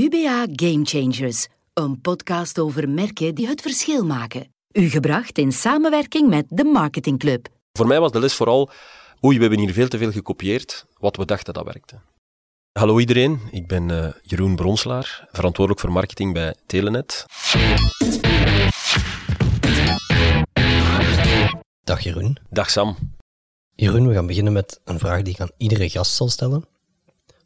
UBA Game Changers, een podcast over merken die het verschil maken. U gebracht in samenwerking met de Marketing Club. Voor mij was de les vooral, oei, we hebben hier veel te veel gekopieerd, wat we dachten dat werkte. Hallo iedereen, ik ben uh, Jeroen Bronslaar, verantwoordelijk voor marketing bij Telenet. Dag Jeroen. Dag Sam. Jeroen, we gaan beginnen met een vraag die ik aan iedere gast zal stellen.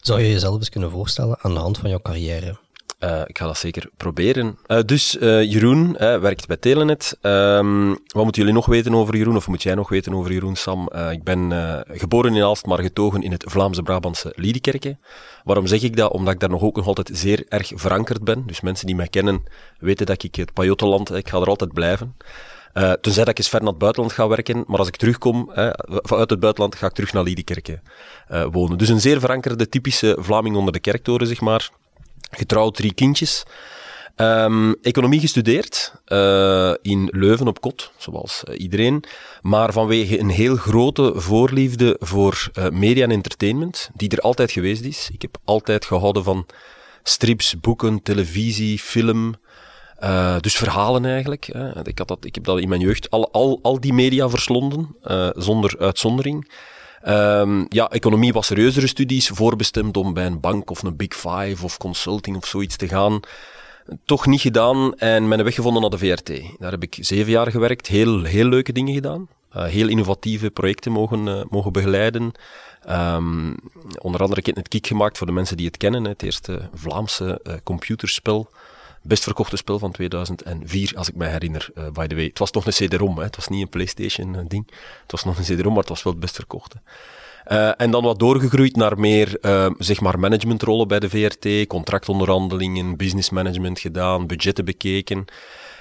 Zou je jezelf eens kunnen voorstellen aan de hand van jouw carrière? Uh, ik ga dat zeker proberen. Uh, dus uh, Jeroen werkt bij Telenet. Um, wat moeten jullie nog weten over Jeroen? Of moet jij nog weten over Jeroen, Sam? ik ben geboren in Aalst, maar getogen in het Vlaamse-Brabantse Liedekerke. Waarom zeg ik dat? Omdat ik daar nog ook nog altijd zeer erg verankerd ben. Dus mensen die mij kennen weten dat ik het Pajottenland, ik ga er altijd blijven. Uh, tenzij dat ik eens ver naar het buitenland ga werken, maar als ik terugkom uh, vanuit het buitenland, ga ik terug naar Liedekerke uh, wonen. Dus een zeer verankerde, typische Vlaming onder de kerktoren, zeg maar. Getrouwd, drie kindjes. Um, economie gestudeerd uh, in Leuven op Kot, zoals iedereen. Maar vanwege een heel grote voorliefde voor media en entertainment, die er altijd geweest is. Ik heb altijd gehouden van strips, boeken, televisie, film. Uh, dus verhalen eigenlijk. Hè. Ik, had dat, ik heb dat in mijn jeugd al, al, al die media verslonden, uh, zonder uitzondering. Um, ja, economie was serieuzere studies, voorbestemd om bij een bank of een Big Five of consulting of zoiets te gaan. Toch niet gedaan en mijn weg gevonden naar de VRT. Daar heb ik zeven jaar gewerkt, heel, heel leuke dingen gedaan. Uh, heel innovatieve projecten mogen, mogen begeleiden. Um, onder andere, ik heb het kick gemaakt voor de mensen die het kennen. Het eerste Vlaamse computerspel best verkochte spel van 2004, als ik me herinner, uh, by the way. Het was nog een CD-ROM, het was niet een PlayStation-ding. Het was nog een CD-ROM, maar het was wel het best verkochte. Uh, en dan wat doorgegroeid naar meer, uh, zeg maar, managementrollen bij de VRT, contractonderhandelingen, business management gedaan, budgetten bekeken.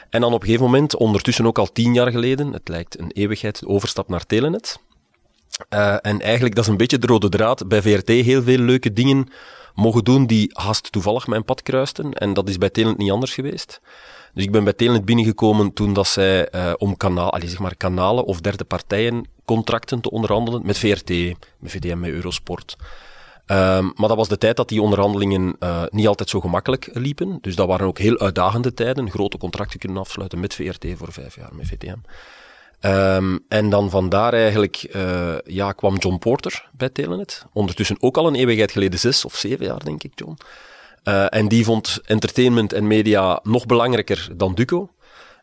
En dan op een gegeven moment, ondertussen ook al tien jaar geleden, het lijkt een eeuwigheid, overstap naar Telenet. En eigenlijk, dat is een beetje de rode draad. Bij VRT heel veel leuke dingen mogen doen die haast toevallig mijn pad kruisten. En dat is bij Telenet niet anders geweest. Dus ik ben bij Telenet binnengekomen toen dat zij uh, om kanaal, allez, zeg maar kanalen of derde partijen contracten te onderhandelen met VRT, met VDM, met Eurosport. Um, maar dat was de tijd dat die onderhandelingen uh, niet altijd zo gemakkelijk liepen. Dus dat waren ook heel uitdagende tijden. Grote contracten kunnen afsluiten met VRT voor vijf jaar, met VTM. Um, en dan vandaar eigenlijk uh, ja, kwam John Porter bij Telenet. Ondertussen ook al een eeuwigheid geleden, zes of zeven jaar denk ik, John. Uh, en die vond entertainment en media nog belangrijker dan Duco,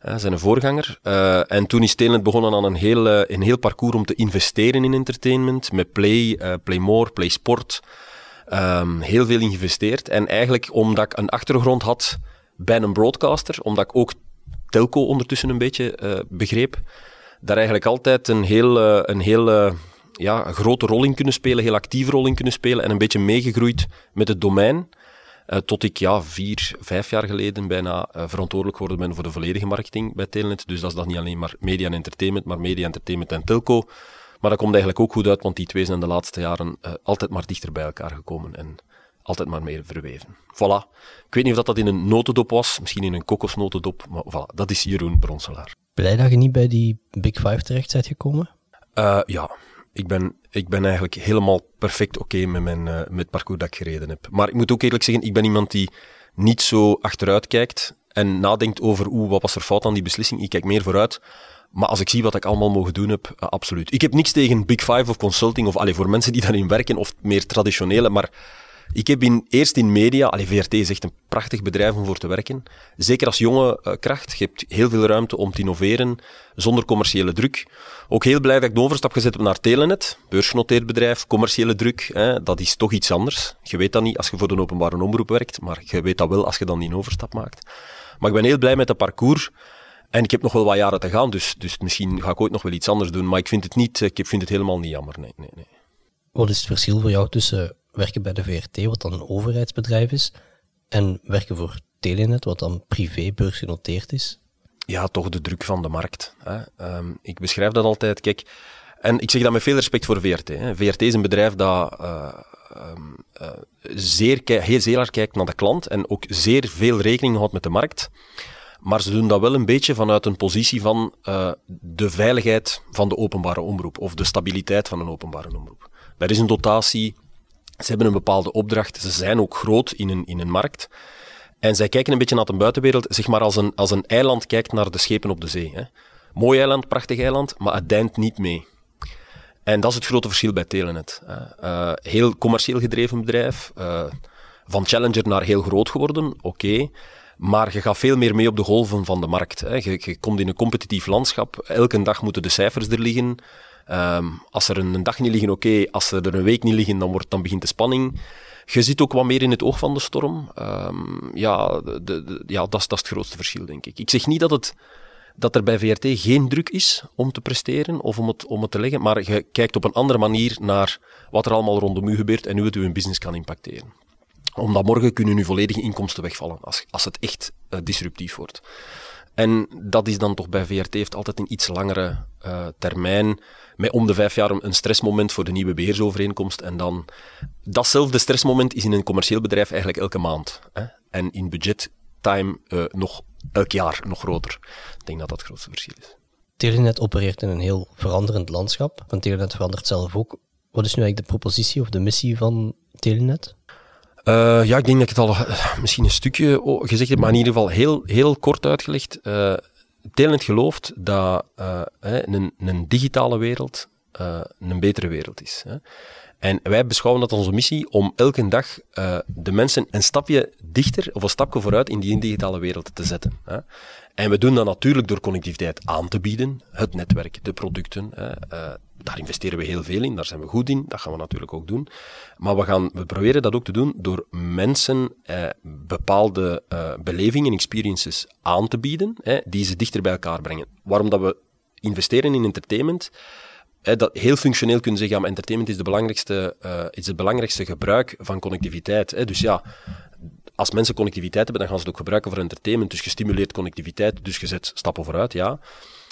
uh, zijn voorganger. en toen is Telenet begonnen aan een heel, een heel parcours om te investeren in entertainment, met Play, Play More, Play Sport. Um, heel veel geïnvesteerd. En eigenlijk omdat ik een achtergrond had bij een broadcaster, omdat ik ook telco ondertussen een beetje begreep, daar eigenlijk altijd een heel, uh, een heel uh, ja, grote rol in kunnen spelen, heel actieve rol in kunnen spelen en een beetje meegegroeid met het domein. Uh, tot ik ja, vier, vijf jaar geleden bijna verantwoordelijk geworden ben voor de volledige marketing bij Telenet. Dus dat is dan niet alleen maar media en entertainment, maar media, entertainment en telco. Maar dat komt eigenlijk ook goed uit, want die twee zijn de laatste jaren altijd maar dichter bij elkaar gekomen en altijd maar meer verweven. Voilà. Ik weet niet of dat, dat in een notendop was, misschien in een kokosnotendop, maar voilà, dat is Jeroen Bronselaar. Blij dat je niet bij die Big Five terecht bent gekomen? Uh, ja, ik ben, ik ben eigenlijk helemaal perfect oké met, mijn, uh, met het parcours dat ik gereden heb. Maar ik moet ook eerlijk zeggen, ik ben iemand die niet zo achteruit kijkt en nadenkt over hoe, wat was er fout aan die beslissing. Ik kijk meer vooruit. Maar als ik zie wat ik allemaal mogen doen heb, uh, absoluut. Ik heb niks tegen Big Five of consulting of allez, voor mensen die daarin werken of meer traditionele, maar ik heb in, eerst in media, allee, VRT is echt een prachtig bedrijf om voor te werken. Zeker als jonge uh, kracht. Je hebt heel veel ruimte om te innoveren, zonder commerciële druk. Ook heel blij dat ik de overstap gezet heb naar Telenet, beursgenoteerd bedrijf, commerciële druk. Hè, dat is toch iets anders. Je weet dat niet als je voor de openbare omroep werkt, maar je weet dat wel als je dan die overstap maakt. Maar ik ben heel blij met het parcours. En ik heb nog wel wat jaren te gaan, dus, dus misschien ga ik ooit nog wel iets anders doen. Maar ik vind het, niet, ik vind het helemaal niet jammer. Nee, nee, nee. Wat is het verschil voor jou tussen werken bij de VRT, wat dan een overheidsbedrijf is, en werken voor Telenet, wat dan privé beursgenoteerd is? Ja, toch de druk van de markt. Hè. Um, ik beschrijf dat altijd. Kijk, en ik zeg dat met veel respect voor VRT. Hè. VRT is een bedrijf dat uh, um, uh, zeer, heel zeer hard kijkt naar de klant en ook zeer veel rekening houdt met de markt. Maar ze doen dat wel een beetje vanuit een positie van uh, de veiligheid van de openbare omroep of de stabiliteit van een openbare omroep. Er is een dotatie, Ze hebben een bepaalde opdracht. Ze zijn ook groot in een, in een markt. En zij kijken een beetje naar de buitenwereld, zeg maar als een, als een eiland kijkt naar de schepen op de zee. Hè. Mooi eiland, prachtig eiland, maar het deint niet mee. En dat is het grote verschil bij Telenet. Uh, heel commercieel gedreven bedrijf, uh, van challenger naar heel groot geworden, oké. Maar je gaat veel meer mee op de golven van de markt. Hè. Je, je, komt in een competitief landschap. Elke dag moeten de cijfers er liggen. Um, als er een, dag niet liggen, oké. Als er een week niet liggen, dan, wordt, dan begint de spanning. Je zit ook wat meer in het oog van de storm. Um, ja, de, de, ja dat, is, dat is het grootste verschil, denk ik. Ik zeg niet dat, het, dat er bij VRT geen druk is om te presteren of om het, om het te leggen, maar je kijkt op een andere manier naar wat er allemaal rondom u gebeurt en hoe het uw business kan impacteren omdat morgen kunnen nu volledige inkomsten wegvallen als, als het echt uh, disruptief wordt. En dat is dan toch bij VRT heeft altijd een iets langere uh, termijn. Met om de vijf jaar een stressmoment voor de nieuwe beheersovereenkomst. En dan datzelfde stressmoment is in een commercieel bedrijf eigenlijk elke maand. Hè? En in budgettime uh, nog elk jaar nog groter. Ik denk dat dat het grootste verschil is. Telenet opereert in een heel veranderend landschap. Want Telenet verandert zelf ook. Wat is nu eigenlijk de propositie of de missie van Telenet? Uh, ja, ik denk dat ik het al uh, misschien een stukje gezegd heb, maar in ieder geval heel, heel kort uitgelegd. Uh, Telenet gelooft dat een, een, digitale wereld een betere wereld is. Hè. En wij beschouwen dat onze missie om elke dag de mensen een stapje dichter of een stapje vooruit in die digitale wereld te zetten. Hè. En we doen dat natuurlijk door connectiviteit aan te bieden, het netwerk, de producten. Hè, uh, daar investeren we heel veel in, daar zijn we goed in, dat gaan we natuurlijk ook doen. Maar we, gaan, we proberen dat ook te doen door mensen eh, bepaalde uh, belevingen, experiences aan te bieden, die ze dichter bij elkaar brengen. Waarom dat we investeren in entertainment? dat heel functioneel kunnen zeggen, ja, maar entertainment is, de belangrijkste, uh, is het belangrijkste gebruik van connectiviteit. Dus ja, als mensen connectiviteit hebben, dan gaan ze het ook gebruiken voor entertainment. Dus je stimuleert connectiviteit, dus je zet stappen vooruit, ja.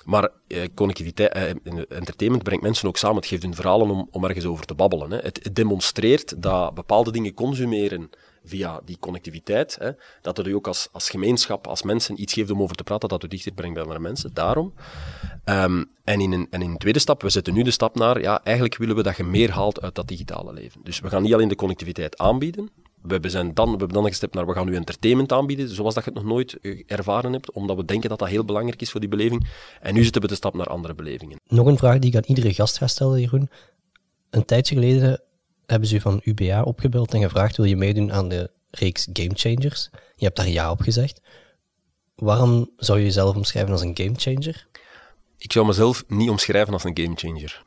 Maar eh, connectiviteit, eh, entertainment brengt mensen ook samen. Het geeft hun verhalen om, om ergens over te babbelen. Hè. Het, demonstreert dat bepaalde dingen consumeren via die connectiviteit, hè, dat het u ook als, als gemeenschap, als mensen iets geeft om over te praten, dat u dichter brengt bij andere mensen. Daarom. Um, en, in een, en in tweede stap, we zetten nu de stap naar, ja, eigenlijk willen we dat je meer haalt uit dat digitale leven. Dus we gaan niet alleen de connectiviteit aanbieden, we, zijn dan, we hebben dan gestept naar, we gaan nu entertainment aanbieden, zoals dat je het nog nooit eh, ervaren hebt, omdat we denken dat dat heel belangrijk is voor die beleving. En nu zitten we de stap naar andere belevingen. Nog een vraag die ik aan iedere gast ga stellen, Jeroen. Een tijdje geleden hebben ze u van UBA opgebeld en gevraagd, wil je meedoen aan de reeks Game Changers? Je hebt daar ja op gezegd. Waarom zou je jezelf omschrijven als een gamechanger? Ik zou mezelf niet omschrijven als een gamechanger.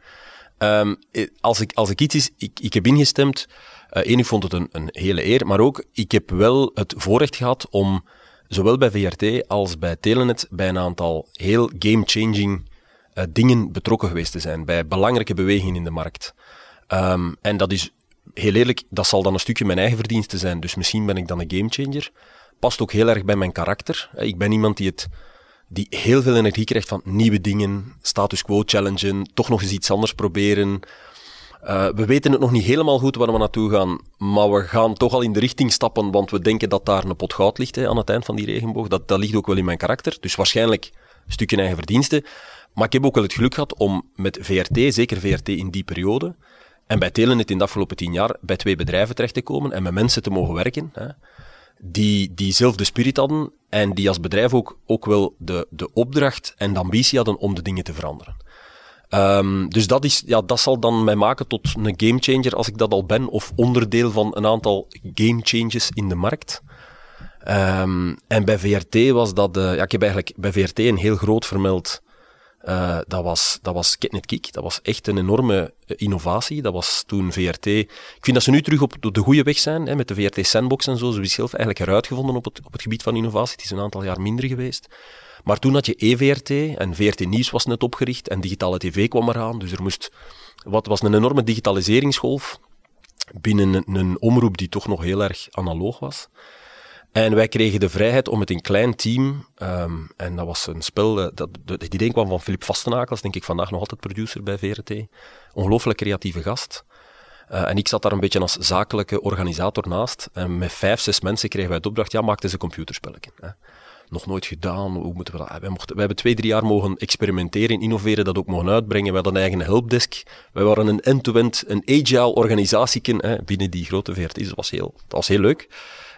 Um, als, ik, als ik iets is, ik, ik heb ingestemd eh, ik vond het een, een hele eer, maar ook, ik heb wel het voorrecht gehad om, zowel bij VRT als bij Telenet, bij een aantal heel game-changing uh, dingen betrokken geweest te zijn, bij belangrijke bewegingen in de markt. Um, en dat is, heel eerlijk, dat zal dan een stukje mijn eigen verdienste zijn, dus misschien ben ik dan een gamechanger. Past ook heel erg bij mijn karakter. Eh, ik ben iemand die het die heel veel energie krijgt van nieuwe dingen, status quo challengen, toch nog eens iets anders proberen, uh, we weten het nog niet helemaal goed waar we naartoe gaan, maar we gaan toch al in de richting stappen, want we denken dat daar een pot goud ligt hè, aan het eind van die regenboog. Dat, dat ligt ook wel in mijn karakter, dus waarschijnlijk een stukje eigen verdiensten. Maar ik heb ook wel het geluk gehad om met VRT, zeker VRT in die periode, en bij Telenet in de afgelopen tien jaar, bij twee bedrijven terecht te komen en met mensen te mogen werken, hè, die, die zelf de spirit hadden en die als bedrijf ook, ook wel de, de opdracht en de ambitie hadden om de dingen te veranderen. Um, dus dat, is, ja, dat zal dan mij maken tot een gamechanger als ik dat al ben, of onderdeel van een aantal game changes in de markt. Um, en bij VRT was dat, uh, ja, ik heb eigenlijk bij VRT een heel groot vermeld. Uh, dat was, dat was Ketnet Kick. Dat was echt een enorme eh, innovatie. Dat was toen VRT. Ik vind dat ze nu terug op de goede weg zijn, hè, met de VRT Sandbox en zo. Ze hebben zichzelf eigenlijk heruitgevonden op het, op het gebied van innovatie. Het is een aantal jaar minder geweest. Maar toen had je EVRT en VRT Nieuws was net opgericht en digitale tv kwam eraan. Dus er moest, wat was een enorme digitaliseringsgolf binnen een omroep die toch nog heel erg analoog was. En wij kregen de vrijheid om met een klein team, um, en dat was een spel, eh, dat, dat, het idee kwam van Filip Vastenakels, denk ik vandaag nog altijd producer bij VRT. Ongelooflijk creatieve gast. Uh, en ik zat daar een beetje als zakelijke organisator naast. En met vijf, zes mensen kregen wij het opdracht, ja, maak eens een computerspelletje. Nog nooit gedaan. Hoe moeten we dat? Wij, mochten, wij hebben twee, drie jaar mogen experimenteren, innoveren, dat ook mogen uitbrengen. We hadden een eigen helpdesk. Wij waren een end-to-end, een agile organisatie binnen die grote VRT's. Dat was heel, dat was heel leuk.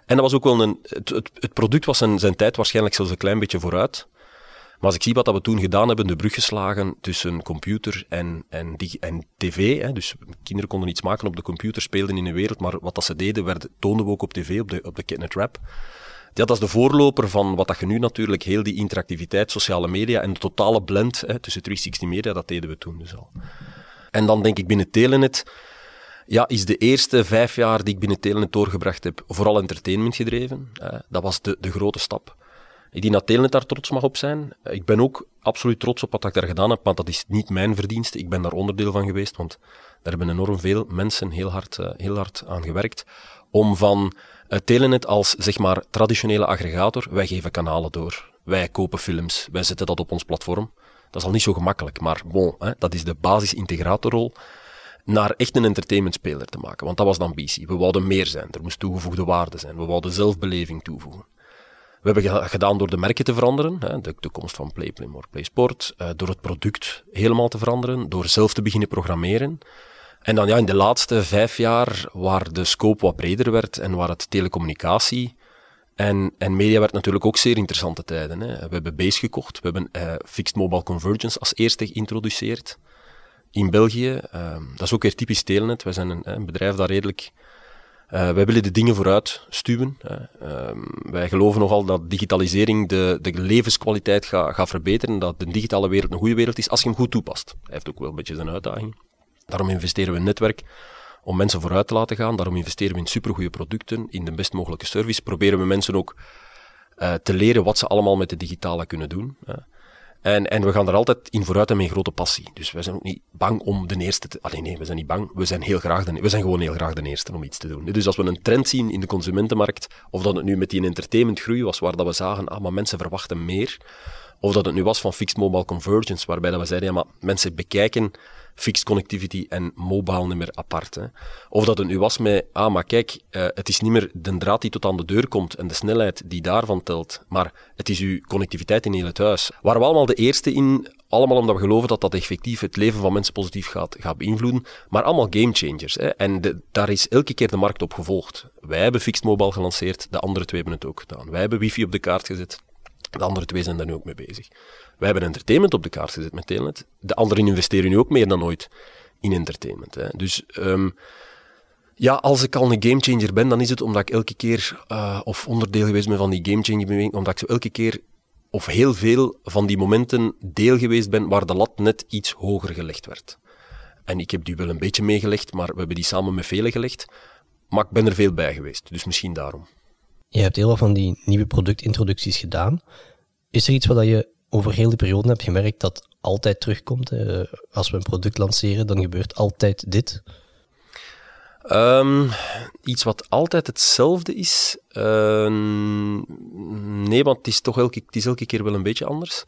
En dat was ook wel een, het, het, het product was zijn, zijn tijd waarschijnlijk zelfs een klein beetje vooruit. Maar als ik zie wat dat we toen gedaan hebben, de brug geslagen tussen computer en, en, en tv. Hè, dus kinderen konden iets maken op de computer, speelden in de wereld, maar wat dat ze deden, werd, toonden we ook op tv, op de, op de Kidnet Rap. Ja, dat is de voorloper van wat dat je nu natuurlijk, heel die interactiviteit, sociale media en de totale blend hè, tussen 360 media, dat deden we toen dus al. En dan denk ik binnen Telenet, ja, is de eerste vijf jaar die ik binnen Telenet doorgebracht heb, vooral entertainment gedreven. dat was de, de grote stap. Ik denk dat Telenet daar trots mag op zijn. Ik ben ook absoluut trots op wat ik daar gedaan heb, maar dat is niet mijn verdienste. Ik ben daar onderdeel van geweest, want daar hebben enorm veel mensen heel hard, eh, heel hard aan gewerkt om van Telenet als zeg maar traditionele aggregator, wij geven kanalen door, wij kopen films, wij zetten dat op ons platform. Dat is al niet zo gemakkelijk, maar bon, hè, dat is de basis-integratorrol naar echt een entertainmentspeler te maken. Want dat was de ambitie. We wouden meer zijn, er moest toegevoegde waarde zijn, we wouden zelfbeleving toevoegen. We hebben gedaan door de merken te veranderen, hè, de, de, komst van Play, Playmore, PlaySport, uh, door het product helemaal te veranderen, door zelf te beginnen programmeren. En dan ja, in de laatste vijf jaar, waar de scope wat breder werd en waar het telecommunicatie en, en media werd natuurlijk ook zeer interessante tijden. Hè. We hebben Base gekocht, we hebben uh, Fixed Mobile Convergence als eerste geïntroduceerd in België. Uh, dat is ook weer typisch Telenet. Wij zijn een, een bedrijf dat redelijk uh, wij willen de dingen vooruit stuwen. Uh, wij geloven nogal dat digitalisering de, de levenskwaliteit gaat ga verbeteren, dat de digitale wereld een goede wereld is als je hem goed toepast. Hij heeft ook wel een beetje zijn uitdaging. Daarom investeren we in netwerk om mensen vooruit te laten gaan. Daarom investeren we in supergoeie producten, in de best mogelijke service. Proberen we mensen ook uh, te leren wat ze allemaal met de digitale kunnen doen. En, en we gaan er altijd in vooruit en met grote passie. Dus wij zijn ook niet bang om de eerste te... Nee, we zijn niet bang. We zijn, heel graag de, we zijn gewoon heel graag de eerste om iets te doen. Dus als we een trend zien in de consumentenmarkt, of dat het nu met die entertainmentgroei was, waar dat we zagen, ah, maar mensen verwachten meer, of dat het nu was van fixed mobile convergence, waarbij dat we zeiden, ja, maar mensen bekijken fixed connectivity en mobile niet apart. Hè. Of dat het nu was met, ah, maar kijk, uh, het is niet meer de draad die tot aan de deur komt en de snelheid die daarvan telt, maar het is uw connectiviteit in heel het huis. Waren we allemaal de eerste in, allemaal omdat we geloven dat dat effectief het leven van mensen positief gaat, gaat beïnvloeden, maar allemaal gamechangers. Hè. En daar is elke keer de markt op gevolgd. Wij hebben fixed mobile gelanceerd, de andere twee hebben het ook gedaan. Wij hebben wifi op de kaart gezet, de andere twee zijn daar nu ook mee bezig. Wij hebben entertainment op de kaart gezet met. De anderen investeren nu ook meer dan ooit in entertainment. Hè. Dus um, ja, als ik al een gamechanger ben, dan is het omdat ik elke keer, uh, of onderdeel geweest ben van die gamechanger omdat ik zo elke keer, of heel veel van die momenten deel geweest ben waar de lat net iets hoger gelegd werd. En ik heb die wel een beetje meegelegd, maar we hebben die samen met velen gelegd. Maar ik ben er veel bij geweest, dus misschien daarom. Je hebt heel wat van die nieuwe productintroducties gedaan. Is er iets wat je over heel die periode hebt gemerkt dat altijd terugkomt? Als we een product lanceren, dan gebeurt altijd dit? Um, iets wat altijd hetzelfde is? Uh, nee, want het is toch elke, het is elke keer wel een beetje anders.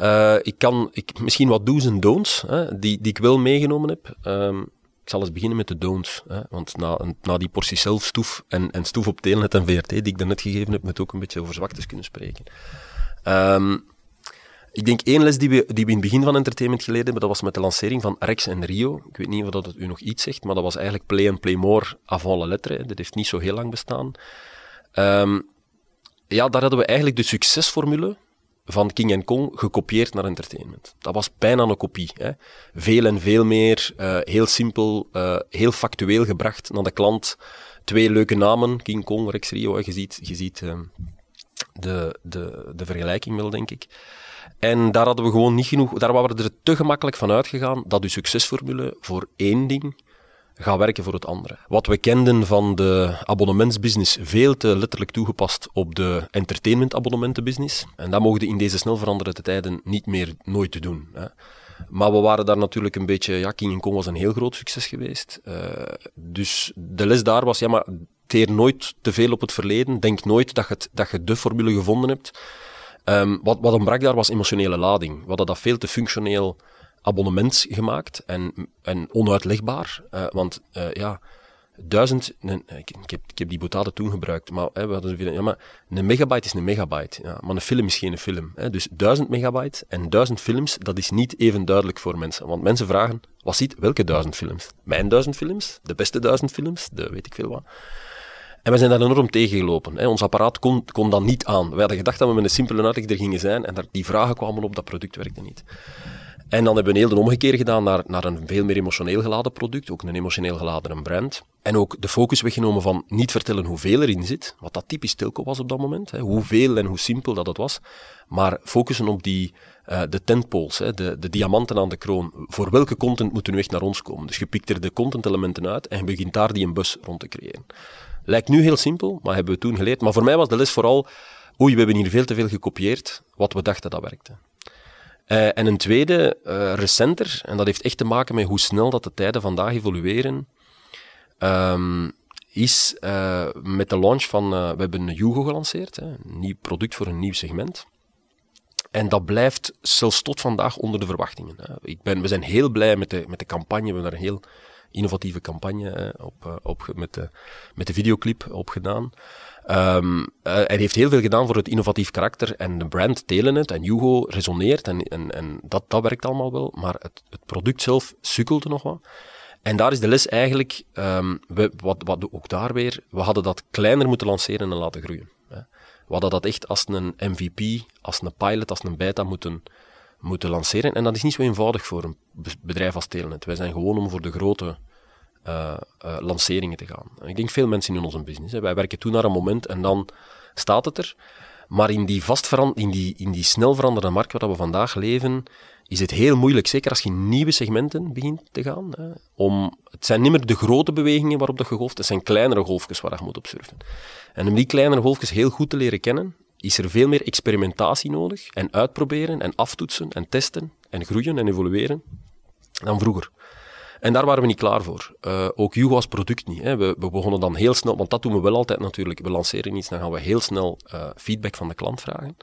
Uh, ik kan ik, misschien wat do's en don'ts, hè, die, die ik wel meegenomen heb. Um, ik zal eens beginnen met de don'ts. Hè, want na, na die portie zelfstoef en, en stoef op Telenet en VRT, die ik daarnet gegeven heb, moet ook een beetje over zwaktes kunnen spreken. Um, ik denk één les die we, die we in het begin van entertainment geleerd hebben, dat was met de lancering van Rex en Rio. Ik weet niet of dat het u nog iets zegt, maar dat was eigenlijk Play and Play More avant la lettre. Dat heeft niet zo heel lang bestaan. Um, ja, daar hadden we eigenlijk de succesformule van King Kong gekopieerd naar entertainment. Dat was bijna een kopie. Hè. Veel en veel meer, uh, heel simpel, uh, heel factueel gebracht naar de klant. Twee leuke namen, King Kong, Rex Rio. Je ziet, je ziet uh, de, de, de vergelijking wel, denk ik. En daar hadden we gewoon niet genoeg, daar waren we er te gemakkelijk van uitgegaan dat uw succesformule voor één ding gaat werken voor het andere. Wat we kenden van de abonnementsbusiness, veel te letterlijk toegepast op de entertainment-abonnementenbusiness. En dat mogen in deze snel veranderende tijden niet meer nooit te doen. Hè. Maar we waren daar natuurlijk een beetje, ja, King Kong was een heel groot succes geweest. Uh, dus de les daar was, ja, maar teer nooit te veel op het verleden. Denk nooit dat je, dat je de formule gevonden hebt. Um, wat, wat ontbrak daar was emotionele lading. We hadden dat veel te functioneel abonnement gemaakt en, en onuitlegbaar. Uh, want uh, ja, duizend, nee, ik, heb, ik heb die boutade toen gebruikt, maar, hè, we hadden, ja, maar een megabyte is een megabyte, ja, maar een film is geen film. Hè. Dus duizend megabyte en duizend films, dat is niet even duidelijk voor mensen. Want mensen vragen, wat ziet, welke duizend films? Mijn duizend films? De beste duizend films? De weet ik veel wat. En we zijn daar enorm tegengelopen. Ons apparaat kon, kon dat niet aan. We hadden gedacht dat we met een simpele uitleg er gingen zijn en daar, die vragen kwamen op, dat product werkte niet. En dan hebben we een heel de omgekeer gedaan naar, naar een veel meer emotioneel geladen product, ook een emotioneel geladen brand. En ook de focus weggenomen van niet vertellen hoeveel erin zit, wat dat typisch Telco was op dat moment, hè, hoeveel en hoe simpel dat het was, maar focussen op die, uh, de tentpoles, hè, de, de diamanten aan de kroon. Voor welke content moeten nu echt naar ons komen? Dus je pikt er de content-elementen uit en je begint daar die een bus rond te creëren. Lijkt nu heel simpel, maar hebben we toen geleerd. Maar voor mij was de les vooral, oei, we hebben hier veel te veel gekopieerd, wat we dachten dat werkte. Uh, en een tweede, uh, recenter, en dat heeft echt te maken met hoe snel dat de tijden vandaag evolueren, um, is uh, met de launch van, we hebben Yugo gelanceerd, hè, een nieuw product voor een nieuw segment. En dat blijft zelfs tot vandaag onder de verwachtingen. Hè. Ik ben, we zijn heel blij met de, met de campagne, we hebben daar heel innovatieve campagne op, op, met, de, met de videoclip opgedaan. Um, hij heeft heel veel gedaan voor het innovatief karakter en de brand Telenet en Hugo resoneert en, en, dat, dat werkt allemaal wel, maar het, het product zelf sukkelde nog wat. En daar is de les eigenlijk, um, we, wat, wat ook daar weer, we hadden dat kleiner moeten lanceren en laten groeien. Hè. We hadden dat echt als een MVP, als een pilot, als een beta moeten, moeten lanceren. En dat is niet zo eenvoudig voor een bedrijf als Telenet. Wij zijn gewoon om voor de grote uh, uh, lanceringen te gaan. Ik denk veel mensen in onze business. Hè. Wij werken toen naar een moment en dan staat het er. Maar in die, vast in die, in die snel veranderende markt waar we vandaag leven, is het heel moeilijk, zeker als je nieuwe segmenten begint te gaan. Om, het zijn niet meer de grote bewegingen waarop dat je golft, het zijn kleinere golfjes waar je moet op surfen. En om die kleinere golfjes heel goed te leren kennen, is er veel meer experimentatie nodig en uitproberen en aftoetsen en testen en groeien en evolueren dan vroeger. En daar waren we niet klaar voor. Uh, ook Hugo als product niet. Hè. We, begonnen dan heel snel, want dat doen we wel altijd natuurlijk. We lanceren iets, dan gaan we heel snel uh, feedback van de klant vragen.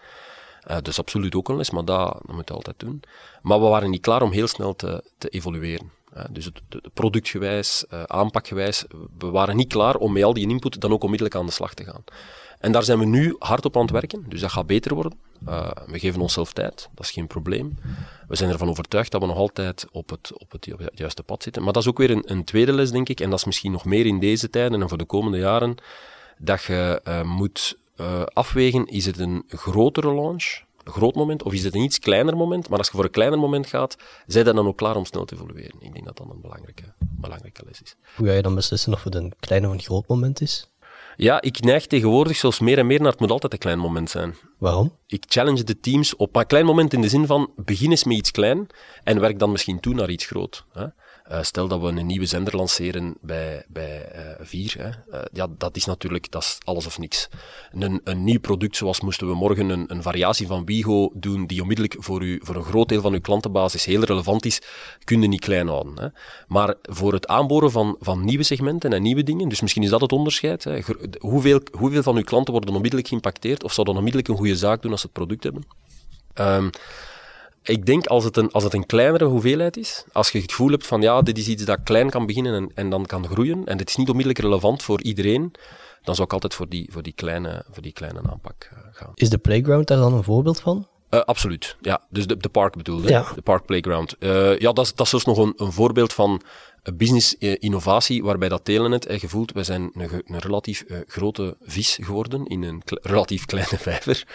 Uh, dus absoluut ook een les, maar dat, moeten we altijd doen. Maar we waren niet klaar om heel snel te, te evolueren. dus het, het productgewijs, aanpakgewijs, we waren niet klaar om met al die input dan ook onmiddellijk aan de slag te gaan. En daar zijn we nu hard op aan het werken, dus dat gaat beter worden. Uh, we geven onszelf tijd, dat is geen probleem. We zijn ervan overtuigd dat we nog altijd op het, op het, op het juiste pad zitten. Maar dat is ook weer een, een, tweede les, denk ik, en dat is misschien nog meer in deze tijden en voor de komende jaren, dat je uh, moet uh, afwegen, is het een grotere launch, een groot moment, of is het een iets kleiner moment? Maar als je voor een kleiner moment gaat, zijn dat dan ook klaar om snel te evolueren. Ik denk dat dat een belangrijke, belangrijke les is. Hoe ga je dan beslissen of het een klein of een groot moment is? Ja, ik neig tegenwoordig zelfs meer en meer naar het moet altijd een klein moment zijn. Waarom? Ik challenge de teams op een klein moment in de zin van begin eens met iets klein en werk dan misschien toe naar iets groot. Hè? Uh, stel dat we een nieuwe zender lanceren bij, bij uh, vier. Hè. Uh, ja, dat is natuurlijk dat is alles of niks. Een, een nieuw product, zoals moesten we morgen een, een variatie van Wigo doen, die onmiddellijk voor, u, voor een groot deel van uw klantenbasis heel relevant is, kun je niet klein houden. Hè. Maar voor het aanboren van, van nieuwe segmenten en nieuwe dingen, dus misschien is dat het onderscheid. Hè. Hoeveel, hoeveel van uw klanten worden onmiddellijk geïmpacteerd, of zouden onmiddellijk een goede zaak doen als ze het product hebben? Um, ik denk als het, een, als het een kleinere hoeveelheid is, als je het gevoel hebt van ja, dit is iets dat klein kan beginnen en, en dan kan groeien, en dit is niet onmiddellijk relevant voor iedereen, dan zou ik altijd voor die, voor die, kleine, voor die kleine aanpak uh, gaan. Is de Playground daar dan een voorbeeld van? Uh, absoluut, ja. Dus de, de park bedoelde, ja. de Park Playground. Uh, ja, dat is, dat is dus nog een, een voorbeeld van business innovatie, waarbij dat Telenet eh, gevoeld, we zijn een, een relatief grote vis geworden in een relatief kleine vijver.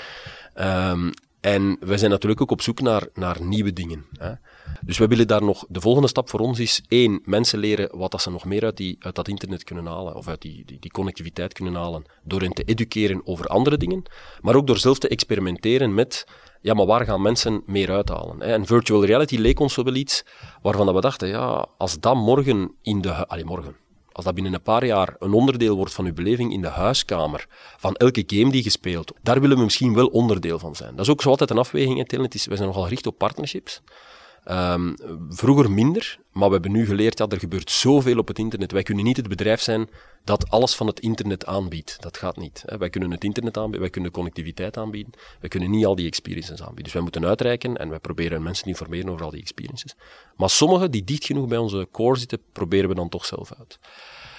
Um, en wij zijn natuurlijk ook op zoek naar, naar nieuwe dingen. Hè. Dus we willen daar nog, de volgende stap voor ons is één, mensen leren wat dat ze nog meer uit, die, uit dat internet kunnen halen, of uit die, die, die connectiviteit kunnen halen, door hen te educeren over andere dingen, maar ook door zelf te experimenteren met, ja, maar waar gaan mensen meer uithalen? Hè? En virtual reality leek ons wel iets waarvan we dachten, ja, als dat morgen in de, allee, morgen, als dat binnen een paar jaar een onderdeel wordt van uw beleving in de huiskamer, van elke game die je speelt, daar willen we misschien wel onderdeel van zijn. Dat is ook zo altijd een afweging. Wij zijn nogal gericht op partnerships. Um, vroeger minder, maar we hebben nu geleerd, ja, er gebeurt zoveel op het internet. Wij kunnen niet het bedrijf zijn dat alles van het internet aanbiedt. Dat gaat niet. Hè. Wij kunnen het internet aanbieden, wij kunnen connectiviteit aanbieden, wij kunnen niet al die experiences aanbieden. Dus wij moeten uitreiken en wij proberen mensen te informeren over al die experiences. Maar sommige die dicht genoeg bij onze core zitten, proberen we dan toch zelf uit.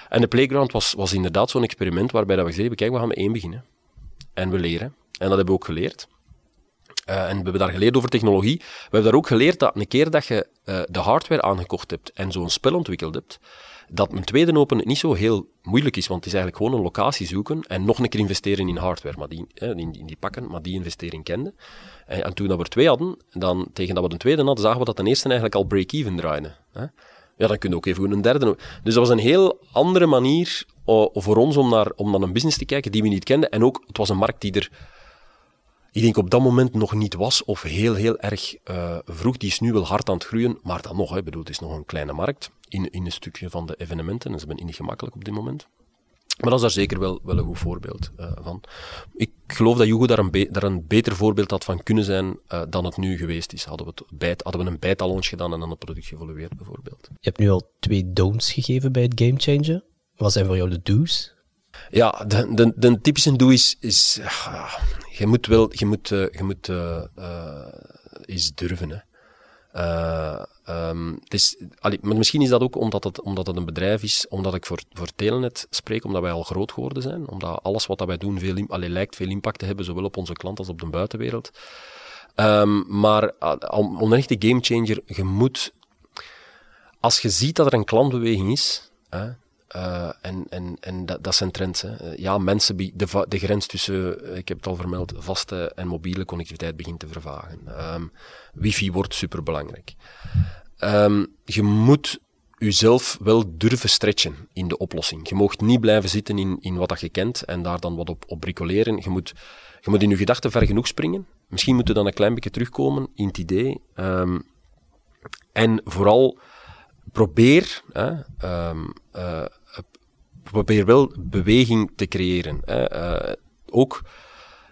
En de Playground was, was inderdaad zo'n experiment waarbij dat we zeiden, kijk, we gaan met één beginnen. En we leren. En dat hebben we ook geleerd. Uh, en we hebben daar geleerd over technologie. We hebben daar ook geleerd dat een keer dat je uh, de hardware aangekocht hebt en zo'n spel ontwikkeld hebt, dat een tweede open niet zo heel moeilijk is, want het is eigenlijk gewoon een locatie zoeken en nog een keer investeren in hardware, maar die, in, in die pakken, maar die investering kende. En, en, toen dat we er twee hadden, dan tegen dat we de tweede hadden, zagen we dat de eerste eigenlijk al break-even draaide. Hè? Ja, dan kun je ook even een derde. Dus dat was een heel andere manier voor ons om naar, om naar een business te kijken die we niet kenden. En ook, het was een markt die er ik denk op dat moment nog niet was of heel, heel erg uh, vroeg. Die is nu wel hard aan het groeien, maar dan nog, hè, bedoel, het is nog een kleine markt in, in een stukje van de evenementen en ze zijn niet gemakkelijk op dit moment. Maar dat is daar zeker wel, wel een goed voorbeeld uh, van. Ik geloof dat Jugo daar een, daar een beter voorbeeld had van kunnen zijn uh, dan het nu geweest is. Hadden we, het bijt, hadden we een bijtalons gedaan en dan het product geëvolueerd, bijvoorbeeld. Je hebt nu al twee don'ts gegeven bij het Game Changer. Wat zijn voor jou de do's? Ja, de, de, de typische do is, is uh, je moet wel, je moet, uh, je moet uh, eens durven. Hè. Um, het is, maar misschien is dat ook omdat het, omdat het een bedrijf is, omdat ik voor, voor Telenet spreek, omdat wij al groot geworden zijn, omdat alles wat dat wij doen veel, lijkt veel impact te hebben, zowel op onze klant als op de buitenwereld. Um, maar om een echte gamechanger, je moet, als je ziet dat er een klantbeweging is, hè, uh, en en, en dat, dat zijn trends. Hè. Eh, ja, mensen, de, de grens tussen, eh, ik heb het al vermeld, vaste en mobiele connectiviteit begint te vervagen. Um, wifi wordt superbelangrijk. Um, je moet jezelf wel durven stretchen in de oplossing. Je mag niet blijven zitten in, in wat dat je kent en daar dan wat op, op bricoleren. Je moet, je moet in je gedachten ver genoeg springen. Misschien moet je dan een klein beetje terugkomen in het idee. Um, en vooral probeer hè, probeer wel beweging te creëren. Hè. Uh, ook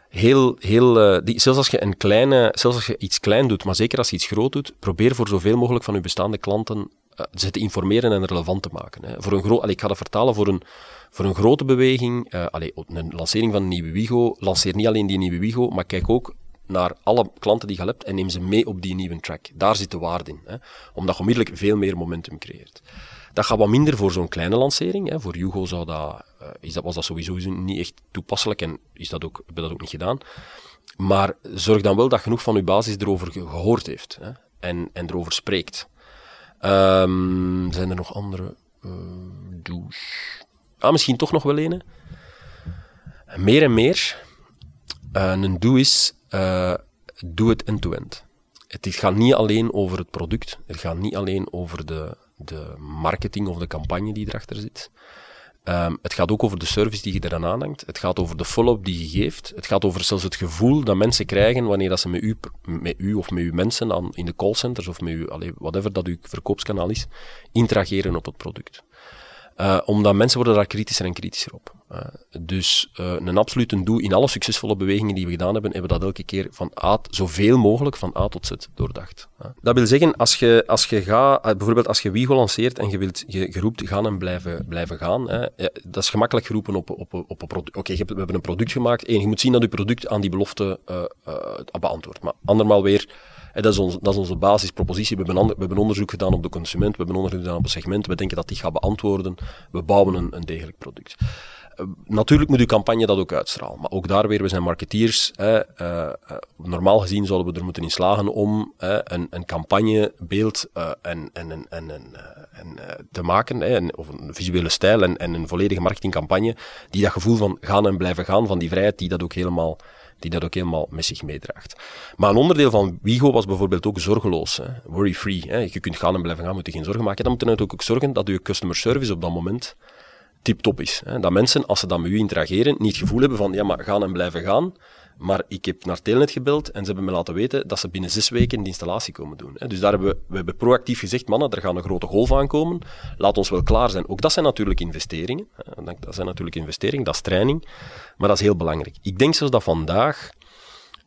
heel, heel uh, die, zelfs als je een kleine, zelfs als je iets klein doet, maar zeker als je iets groot doet, probeer voor zoveel mogelijk van je bestaande klanten uh, ze te informeren en relevant te maken. Hè. Voor een groot, ik ga dat vertalen voor een, voor een grote beweging, uh, een lancering van een nieuwe Wigo, lanceer niet alleen die nieuwe Wigo, maar kijk ook naar alle klanten die je hebt en neem ze mee op die nieuwe track. Daar zit de waarde in, hè, omdat je onmiddellijk veel meer momentum creëert. Dat gaat wat minder voor zo'n kleine lancering. Hè. Voor Hugo zou dat, uh, is dat, was dat sowieso niet echt toepasselijk en is dat ook, hebben dat ook niet gedaan. Maar zorg dan wel dat genoeg van uw basis erover gehoord heeft hè, en, en erover spreekt. Um, zijn er nog andere uh? Ah, misschien toch nog wel een. Meer en meer. Uh, een do is, uh, doe het end-to-end. Het gaat niet alleen over het product, het gaat niet alleen over de, de marketing of de campagne die erachter zit. Um, het gaat ook over de service die je eraan aanhangt. Het gaat over de follow-up die je geeft. Het gaat over zelfs het gevoel dat mensen krijgen wanneer dat ze met u, met u of met uw mensen aan, in de callcenters of met u, whatever dat uw verkoopskanaal is, interageren op het product. Uh, omdat mensen worden daar kritischer en kritischer op. Uh, dus uh, een absoluut een doel in alle succesvolle bewegingen die we gedaan hebben, hebben we dat elke keer van A, zoveel mogelijk van A tot Z doordacht. Dat wil zeggen, als je, als je gaat, bijvoorbeeld als je Wigo lanceert en je, wilt, je, je roept gaan en blijven, blijven gaan, dat is gemakkelijk geroepen op, op, op een product. Oké, we hebben een product gemaakt en je moet zien dat je product aan die belofte beantwoordt. Maar andermaal weer, dat is, dat is onze basispropositie. We hebben, we hebben onderzoek gedaan op de consument, we hebben onderzoek gedaan op het segment. We denken dat die gaat beantwoorden. We bouwen een, een degelijk product. Uh, natuurlijk moet uw campagne dat ook uitstralen. Maar ook daar weer, we zijn marketeers. Hè, uh, normaal gezien zouden we er moeten in slagen om een, een campagnebeeld en, en, en, en, en te maken. Hè, of een visuele stijl en, en een volledige marketingcampagne die dat gevoel van gaan en blijven gaan, van die vrijheid, die dat ook helemaal die dat ook helemaal met zich meedraagt. Maar een onderdeel van Wigo was bijvoorbeeld ook zorgeloos, worry-free. Je kunt gaan en blijven gaan, moet je geen zorgen maken. Dan moet je natuurlijk ook zorgen dat je customer service op dat moment tip-top is. Hè. Dat mensen, als ze dan met u interageren, niet het gevoel hebben van, ja, maar gaan en blijven gaan, maar ik heb naar Telnet gebeld en ze hebben me laten weten dat ze binnen zes weken de installatie komen doen. Dus daar hebben we, we proactief gezegd, mannen, er gaan een grote golf aankomen. Laat ons wel klaar zijn. Ook dat zijn natuurlijk investeringen. Dat zijn natuurlijk investeringen, dat is training. Maar dat is heel belangrijk. Ik denk zelfs dat vandaag,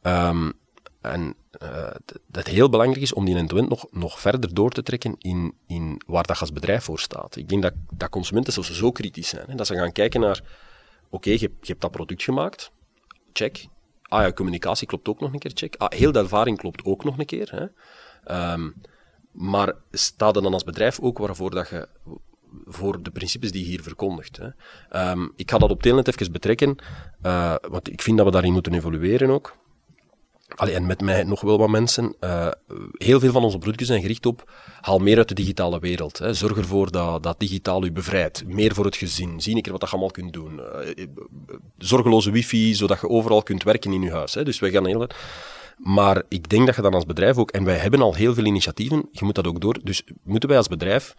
um, en uh, dat heel belangrijk is om die end nog, nog verder door te trekken in, in waar dat als bedrijf voor staat. Ik denk dat, dat consumenten zelfs zo kritisch zijn, hè, dat ze gaan kijken naar, oké, je hebt dat product gemaakt, check, Ah ja, communicatie klopt ook nog een keer, check. Ah, heel de ervaring klopt ook nog een keer. Hè. Um, maar staat er dan als bedrijf ook waarvoor dat je voor de principes die je hier verkondigt. Hè. Ehm, ik ga dat op Telenet even betrekken, uh, want ik vind dat we daarin moeten evolueren ook. En met mij nog wel wat mensen. Uh, heel veel van onze producten zijn gericht op haal meer uit de digitale wereld. Hè. Zorg ervoor dat, dat digitaal u bevrijdt. Meer voor het gezin. Zie een wat je allemaal kunt doen. Uh, zorgeloze wifi, zodat je overal kunt werken in je huis. Hè. Dus wij gaan heel... Maar ik denk dat je dan als bedrijf ook... En wij hebben al heel veel initiatieven. Je moet dat ook door. Dus moeten wij als bedrijf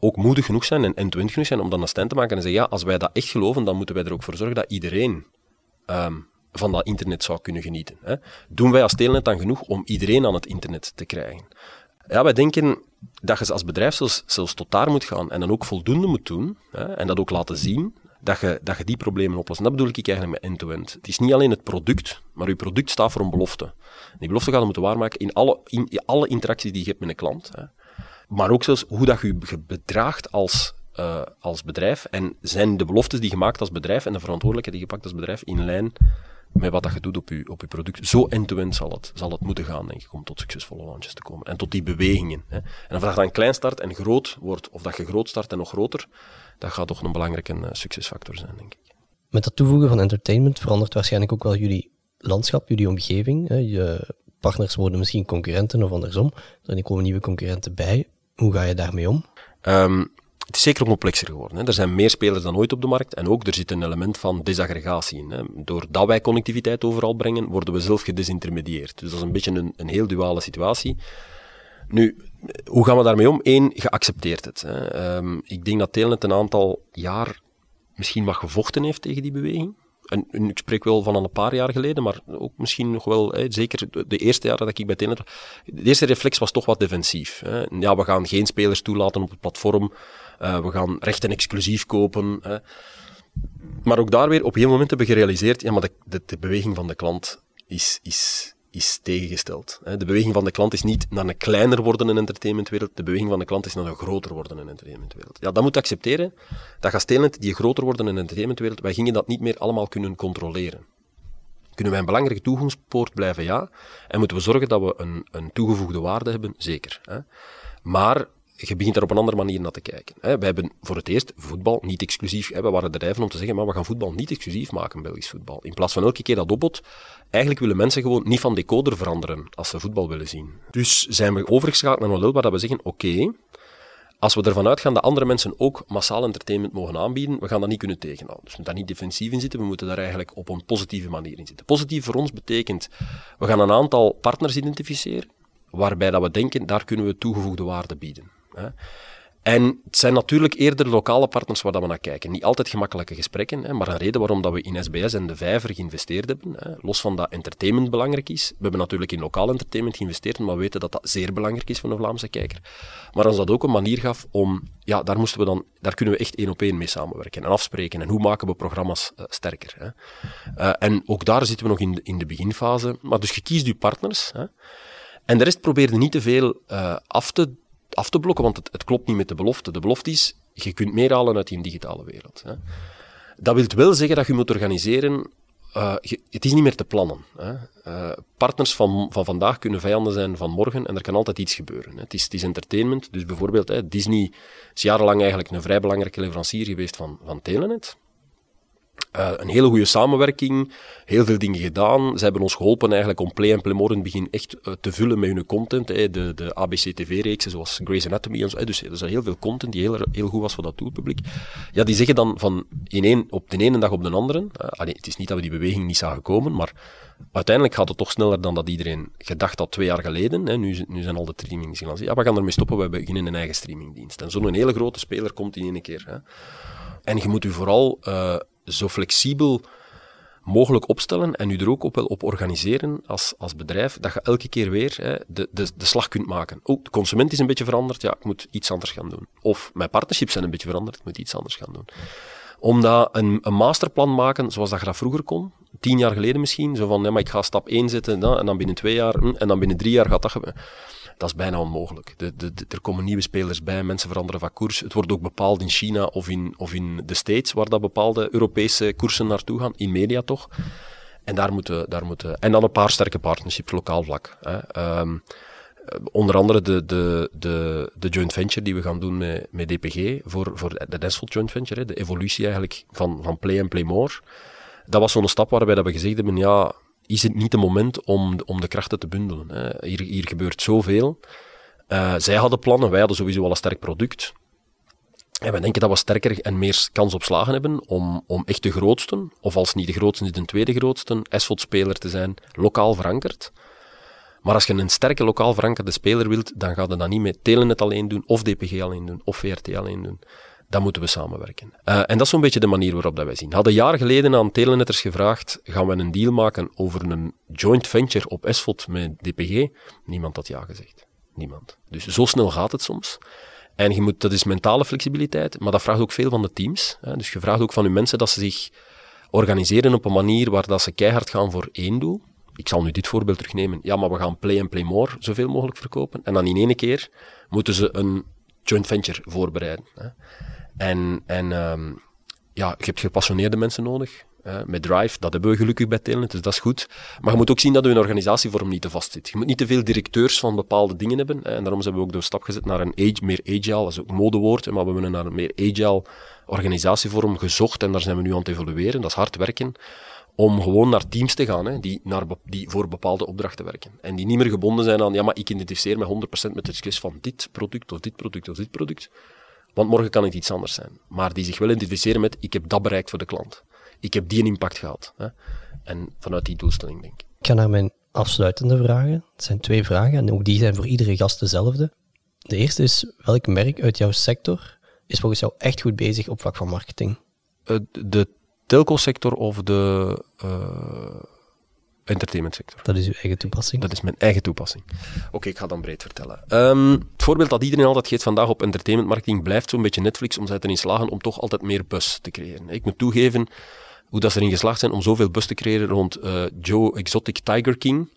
ook moedig genoeg zijn en end-to-end genoeg zijn om dan een stand te maken en zeggen, ja, als wij dat echt geloven, dan moeten wij er ook voor zorgen dat iedereen um, van dat internet zou kunnen genieten. Hè. Doen wij als Telenet dan genoeg om iedereen aan het internet te krijgen? Ja, wij denken dat je als bedrijf zelfs, tot daar moet gaan en dan ook voldoende moet doen hè, en dat ook laten zien dat je, dat je die problemen oplost. En dat bedoel ik eigenlijk met end-to-end. Het is niet alleen het product, maar je product staat voor een belofte. Die belofte gaat je moeten waarmaken in alle, in, alle interacties die je hebt met een klant. Hè. Maar ook zelfs hoe dat je je bedraagt als, uh, als bedrijf. En zijn de beloftes die je maakt als bedrijf en de verantwoordelijkheid die je pakt als bedrijf in lijn met wat dat je doet op je, op je product. Zo end-to-end zal het, zal het moeten gaan, denk ik, om tot succesvolle launches te komen. En tot die bewegingen. Hè. En of dat dan klein start en groot wordt, of dat je groot start en nog groter, dat gaat toch een belangrijke uh, succesfactor zijn, denk ik. Met dat toevoegen van entertainment verandert waarschijnlijk ook wel jullie landschap, jullie omgeving. Hè. Je partners worden misschien concurrenten of andersom. Er komen nieuwe concurrenten bij. Hoe ga je daarmee om? Um, het is zeker complexer geworden. Hè. Er zijn meer spelers dan ooit op de markt en ook er zit een element van desaggregatie in. Hè. Doordat wij connectiviteit overal brengen, worden we zelf gedesintermedieerd. Dus dat is een beetje een, een heel duale situatie. Nu, hoe gaan we daarmee om? Eén, geaccepteerd het. Hè. Um, ik denk dat Telenet een aantal jaar misschien wat gevochten heeft tegen die beweging. En, ik spreek wel van een paar jaar geleden, maar ook misschien nog wel, hè, zeker de eerste jaren dat ik bij Telenet... De eerste reflex was toch wat defensief. Hè. Ja, we gaan geen spelers toelaten op het platform. Uh, we gaan rechten exclusief kopen. Hè. Maar ook daar weer, op een moment hebben we gerealiseerd, ja, maar de, de, beweging van de klant is, is, is tegengesteld. De beweging van de klant is niet naar een kleiner wordende entertainmentwereld, de beweging van de klant is naar een groter wordende entertainmentwereld. Ja, dat moet accepteren. Dat gaat stelend die groter wordende entertainmentwereld, wij gingen dat niet meer allemaal kunnen controleren. Kunnen wij een belangrijke toegangspoort blijven? Ja. En moeten we zorgen dat we een, een toegevoegde waarde hebben? Zeker. Hè. Maar je begint daar op een andere manier naar te kijken. Wij hebben voor het eerst voetbal niet exclusief. We waren de rijven om te zeggen, maar we gaan voetbal niet exclusief maken, Belgisch voetbal. In plaats van elke keer dat opbod, eigenlijk willen mensen gewoon niet van decoder veranderen als ze voetbal willen zien. Dus zijn we overgeschakeld naar een model waar we zeggen, oké, als we ervan uitgaan dat andere mensen ook massaal entertainment mogen aanbieden, we gaan dat niet kunnen tegenhouden. Dus we moeten daar niet defensief in zitten, we moeten daar eigenlijk op een positieve manier in zitten. Positief voor ons betekent, we gaan een aantal partners identificeren, waarbij dat we denken, daar kunnen we toegevoegde waarde bieden. En het zijn natuurlijk eerder lokale partners waar we naar kijken. Niet altijd gemakkelijke gesprekken, hè, maar een reden waarom dat we in SBS en de Vijver geïnvesteerd hebben, hè, los van dat entertainment belangrijk is. We hebben natuurlijk in lokaal entertainment geïnvesteerd, maar we weten dat dat zeer belangrijk is voor een Vlaamse kijker. Maar ons dat ook een manier gaf om, ja, daar moesten we dan, daar kunnen we echt één op één mee samenwerken en afspreken. En hoe maken we programma's uh, sterker? Hè. Uh, en ook daar zitten we nog in de, in de beginfase. Maar dus je kiest je partners. Hè. En de rest probeerde niet te veel uh, af te af te blokken, want het, het, klopt niet met de belofte. De belofte is, je kunt meer halen uit die digitale wereld. Hè. Dat wil wel zeggen dat je moet organiseren uh, het is niet meer te plannen. Hè. Uh, partners van, van vandaag kunnen vijanden zijn van morgen en er kan altijd iets gebeuren. Hè. Het, is, het is entertainment, dus bijvoorbeeld hè, Disney is jarenlang eigenlijk een vrij belangrijke leverancier geweest van, van Telenet. Uh, een hele goede samenwerking, heel veel dingen gedaan. Ze hebben ons geholpen eigenlijk om Play en Playmore in het begin echt uh, te vullen met hun content. De, de ABC-TV-reeksen zoals Grey's Anatomy en. Dus er is heel veel content die heel, heel goed was voor dat doelpubliek. Ja, die zeggen dan van in één, op de ene dag op de andere. Allee, het is niet dat we die beweging niet zagen komen, maar uiteindelijk gaat het toch sneller dan dat iedereen gedacht had twee jaar geleden. Nu, nu zijn al de streamings gelanceerd. Ja, we gaan ermee stoppen, we beginnen een eigen streamingdienst. En zo'n hele grote speler komt in één keer. En je moet u vooral zo flexibel mogelijk opstellen en u er ook op, wel op organiseren als, als bedrijf, dat je elke keer weer hè, de, de, de slag kunt maken. Oh, de consument is een beetje veranderd, ja, ik moet iets anders gaan doen. Of mijn partnerships zijn een beetje veranderd, ik moet iets anders gaan doen. Omdat een, een masterplan maken, zoals dat je dat vroeger kon, tien jaar geleden misschien, zo van, ja, maar ik ga stap 1 zetten, en dan binnen twee jaar, hm, en dan binnen drie jaar gaat dat gebeuren dat is bijna onmogelijk. De, de, er komen nieuwe spelers bij, mensen veranderen van koers. Het wordt ook bepaald in China of in, of in de States, waar dat bepaalde Europese koersen naartoe gaan, in media toch. En daar moeten, daar moeten, en dan een paar sterke partnerships, lokaal vlak. Hè. Um, onder andere de, de, de, de joint venture die we gaan doen met, met DPG voor, voor de Asphalt joint venture, hè, de evolutie eigenlijk van, van Play and Play More. Dat was zo'n stap waarbij dat we gezegd hebben, ja, is het niet het moment om, om de krachten te bundelen? Hè? Hier, hier gebeurt zoveel. Uh, zij hadden plannen, wij hadden sowieso wel een sterk product. En we denken dat we sterker en meer kans op slagen hebben om, om echt de grootste, of als niet de grootste, de tweede grootste asphalt-speler te zijn, lokaal verankerd. Maar als je een sterke lokaal verankerde speler wilt, dan gaat je dat niet met Telenet alleen doen, of DPG alleen doen, of VRT alleen doen. Dan moeten we samenwerken. Uh, en dat is zo'n beetje de manier waarop dat wij zien. Hadden jaar geleden aan Telenetters gevraagd, gaan we een deal maken over een joint venture op asphalt met DPG? Niemand had ja gezegd. Niemand. Dus zo snel gaat het soms. En je moet, dat is mentale flexibiliteit, maar dat vraagt ook veel van de teams. Hè. Dus je vraagt ook van je mensen dat ze zich organiseren op een manier waar dat ze keihard gaan voor één doel. Ik zal nu dit voorbeeld terugnemen. Ja, maar we gaan Play and Play More zoveel mogelijk verkopen. En dan in één keer moeten ze een joint venture voorbereiden. Hè. En, en um, ja, je hebt gepassioneerde mensen nodig met Drive, dat hebben we gelukkig bij Telenet, dus dat is goed. Maar je moet ook zien dat je een organisatievorm niet te vast zit. Je moet niet te veel directeurs van bepaalde dingen hebben. Hè, en daarom hebben we ook de stap gezet naar een age, meer agile, dat is ook modewoord, maar we hebben naar een meer agile organisatievorm gezocht en daar zijn we nu aan het evolueren. Dat is hard werken om gewoon naar teams te gaan hè, die, naar, die voor bepaalde opdrachten werken. En die niet meer gebonden zijn aan, ja, maar ik identificeer me 100% met het succes van dit product of dit product of dit product. Want morgen kan het iets anders zijn. Maar die zich wel identificeren met, ik heb dat bereikt voor de klant ik heb die een impact gehad. Hè? En vanuit die doelstelling denk ik. Ik ga naar mijn afsluitende vragen. Het zijn twee vragen en ook die zijn voor iedere gast dezelfde. De eerste is, welk merk uit jouw sector is volgens jou echt goed bezig op vlak van marketing? Uh, de telco-sector of de uh, entertainmentsector? Dat is uw eigen toepassing? Dat is mijn eigen toepassing. Oké, ik ga dan breed vertellen. Um, het voorbeeld dat iedereen altijd geeft vandaag op entertainmentmarketing blijft zo'n beetje Netflix, om zij erin slagen om toch altijd meer buzz te creëren. Ik moet toegeven, hoe dat ze erin geslaagd zijn om zoveel bus te creëren rond uh, Joe Exotic Tiger King.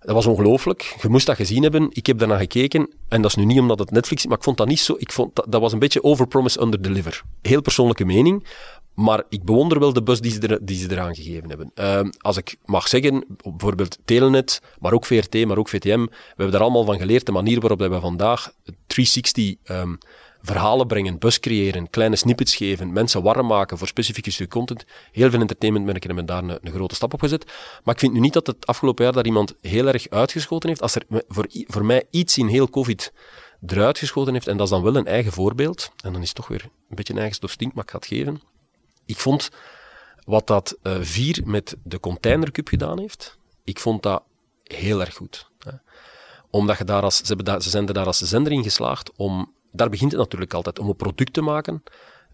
Dat was ongelooflijk. Je moest dat gezien hebben. Ik heb daarna gekeken. En dat is nu niet omdat het Netflix is, maar ik vond dat niet zo. Ik vond dat, dat was een beetje overpromise, underdeliver. Heel persoonlijke mening. Maar ik bewonder wel de bus die ze, er, die ze eraan gegeven hebben. Uh, als ik mag zeggen, bijvoorbeeld Telenet, maar ook VRT, maar ook VTM, we hebben daar allemaal van geleerd. De manier waarop we vandaag 360 um, verhalen brengen, bus creëren, kleine snippets geven, mensen warm maken voor specifieke stuk content. Heel veel entertainmentmerken hebben daar een, grote stap op gezet. Maar ik vind nu niet dat het afgelopen jaar daar iemand heel erg uitgeschoten heeft. Als er voor, voor mij iets in heel COVID eruit geschoten heeft, en dat is dan wel een eigen voorbeeld, en dan is het toch weer een beetje een eigen stink, maar ik ga het geven. Ik vond wat dat uh, Vier met de Container Cup gedaan heeft, ik vond dat heel erg goed. Hè. Omdat je daar als, ze, daar, ze daar als zender in geslaagd om daar begint het natuurlijk altijd, om een product te maken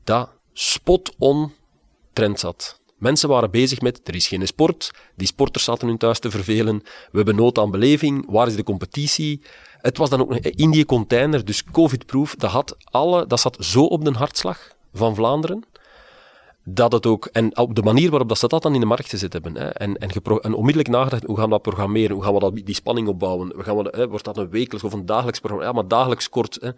dat spot-on trend zat. Mensen waren bezig met, er is geen sport, die sporters zaten hun thuis te vervelen, we hebben nood aan beleving, waar is de competitie? Het was dan ook een Indië-container, dus covid-proof, dat, had alle, dat zat zo op de hartslag van Vlaanderen, dat het ook, en op de manier waarop dat ze dat dan in de markt gezet hebben, hè, en, en, en onmiddellijk nagedacht, hoe gaan we dat programmeren, hoe gaan we dat, die spanning opbouwen, we gaan we, hè, wordt dat een wekelijks of een dagelijks programma, ja, maar dagelijks kort. Hè.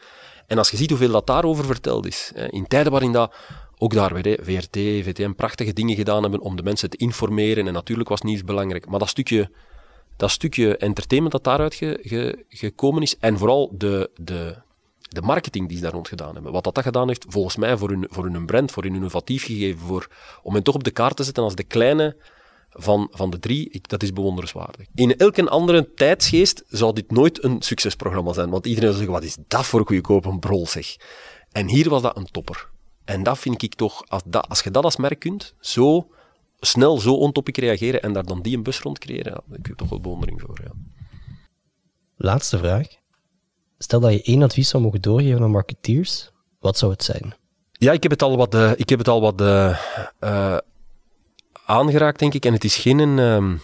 En als je ziet hoeveel dat daarover verteld is, hè, in tijden waarin dat, ook daar weer, hè, VRT, VTM, prachtige dingen gedaan hebben om de mensen te informeren, en natuurlijk was nieuws belangrijk, maar dat stukje, dat stukje entertainment dat daaruit ge, ge, gekomen is, en vooral de, de, de marketing die ze daar rond gedaan hebben. Wat dat, dat gedaan heeft, volgens mij, voor hun, voor hun brand, voor hun innovatief gegeven, voor, om hen toch op de kaart te zetten als de kleine van, van de drie, dat is bewonderenswaardig. In elke andere tijdsgeest zou dit nooit een succesprogramma zijn, want iedereen zou zeggen, wat is dat voor goedkoop een brol, zeg. En hier was dat een topper. En dat vind ik toch, als, dat, als je dat als merk kunt, zo snel, zo ontopic reageren en daar dan die een bus rond creëren, ja, daar heb je toch wel bewondering voor. Ja. Laatste vraag. Stel dat je één advies zou mogen doorgeven aan marketeers, wat zou het zijn? Ja, ik heb het al wat, uh, ik heb het al wat uh, uh, aangeraakt, denk ik. En het is geen, um,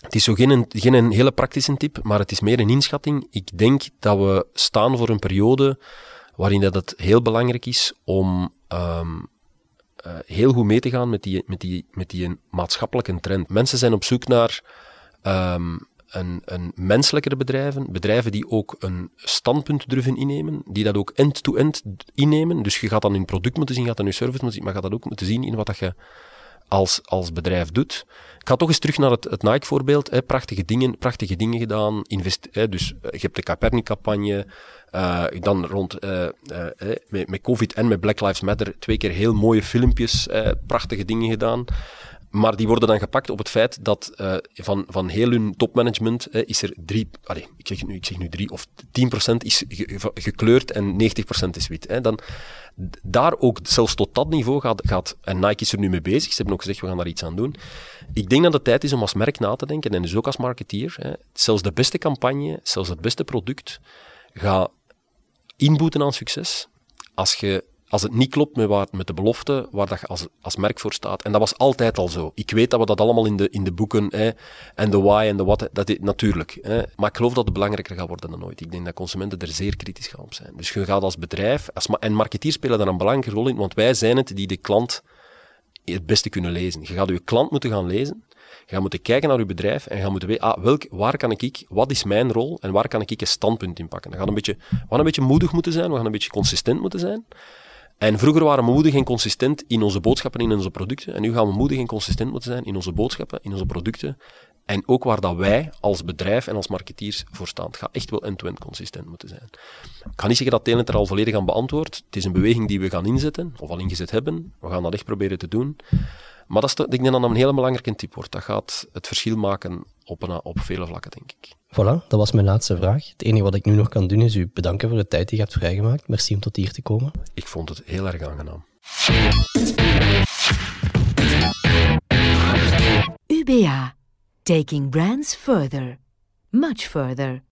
het is zo geen, geen een hele praktische tip, maar het is meer een inschatting. Ik denk dat we staan voor een periode waarin dat het heel belangrijk is om um, heel goed mee te gaan met die, met, die, met die maatschappelijke trend. Mensen zijn op zoek naar um, een, een menselijkere bedrijven, bedrijven die ook een standpunt durven innemen, die dat ook end-to-end innemen. Dus je gaat dan in product moeten zien, je gaat dan in service moeten zien, maar je gaat dat ook moeten zien in wat dat je als, als bedrijf doet. Ik ga toch eens terug naar het, het Nike-voorbeeld. Prachtige, dingen, prachtige dingen gedaan. Invest, hè, dus je hebt de Capernic-campagne. Uh, dan rond, uh, met, met, COVID en met Black Lives Matter twee keer heel mooie filmpjes, prachtige dingen gedaan. Maar die worden dan gepakt op het feit dat uh, van, van heel hun topmanagement is er drie, allez, ik, zeg nu, ik zeg nu drie of tien procent is ge, gekleurd en 90% is wit. Hè. Dan, daar ook, zelfs tot dat niveau gaat, gaat, en Nike is er nu mee bezig, ze hebben ook gezegd we gaan daar iets aan doen. Ik denk dat het tijd is om als merk na te denken en dus ook als marketeer. Hè, zelfs de beste campagne, zelfs het beste product, gaat inboeten aan succes als je als het niet klopt met, met de belofte waar dat je als, als merk voor staat. En dat was altijd al zo. Ik weet dat we dat allemaal in de, in de boeken, hè, en de why en de what, dat is natuurlijk. Hè. Maar ik geloof dat het belangrijker gaat worden dan ooit. Ik denk dat consumenten er zeer kritisch gaan op zijn. Dus je gaat als bedrijf, als, en marketeers spelen daar een belangrijke rol in, want wij zijn het die de klant het beste kunnen lezen. Je gaat je klant moeten gaan lezen. Je gaat moeten kijken naar je bedrijf en je gaat moeten weten, ah, welk, waar kan ik, wat is mijn rol en waar kan ik een standpunt in pakken. Een beetje, we gaan een beetje moedig moeten zijn, we gaan een beetje consistent moeten zijn. En vroeger waren we moedig en consistent in onze boodschappen en in onze producten. En nu gaan we moedig en consistent moeten zijn in onze boodschappen, in onze producten. En ook waar dat wij als bedrijf en als marketeers voor staan. Het gaat echt wel end-to-end consistent moeten zijn. Ik ga niet zeggen dat Telent er al volledig aan beantwoordt. Het is een beweging die we gaan inzetten, of al ingezet hebben. We gaan dat echt proberen te doen. Maar dat is, ik denk dat dat een hele belangrijke tip wordt. Dat gaat het verschil maken op, een, op vele vlakken, denk ik. Voilà, dat was mijn laatste vraag. Het enige wat ik nu nog kan doen is u bedanken voor de tijd die je hebt vrijgemaakt. Merci om tot hier te komen. Ik vond het heel erg aangenaam. UBA. Taking brands further. Much further.